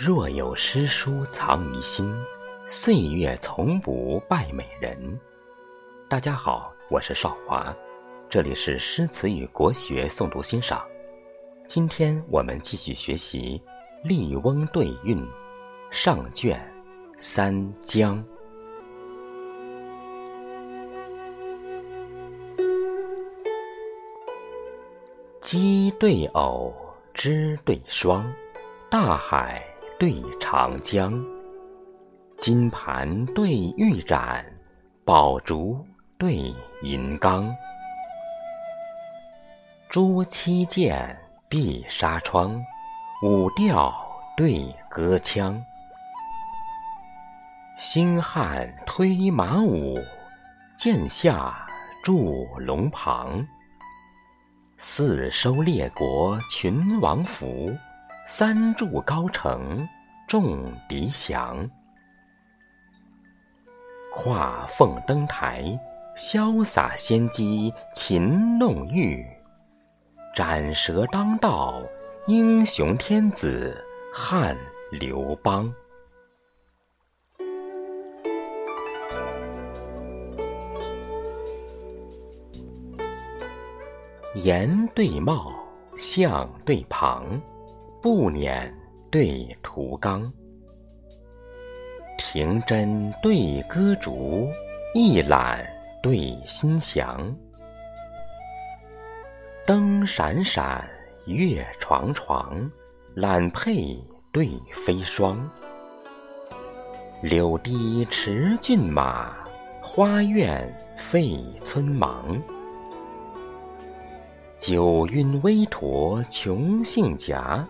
若有诗书藏于心，岁月从不败美人。大家好，我是少华，这里是诗词与国学诵读欣赏。今天我们继续学习《笠翁对韵》上卷三江。鸡对偶，枝对霜，大海。对长江，金盘对玉盏，宝烛对银缸。朱漆剑，碧纱窗，舞调对歌腔。星汉推马舞，剑下驻龙旁。四收列国群王服。三筑高城，众敌降；跨凤登台，潇洒仙姬擒弄玉；斩蛇当道，英雄天子汉刘邦。颜对貌，相对旁。不撵对图冈，庭针对歌竹，一览对心祥。灯闪闪，月幢幢，揽佩对飞霜。柳堤驰骏马，花苑废村忙。酒晕微驼穷姓夹。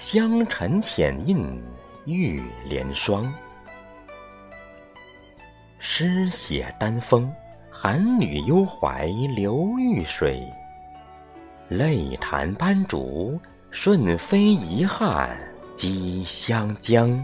香尘浅印玉莲霜，诗写丹枫，寒女幽怀流玉水。泪弹斑竹，顺飞遗憾积湘江。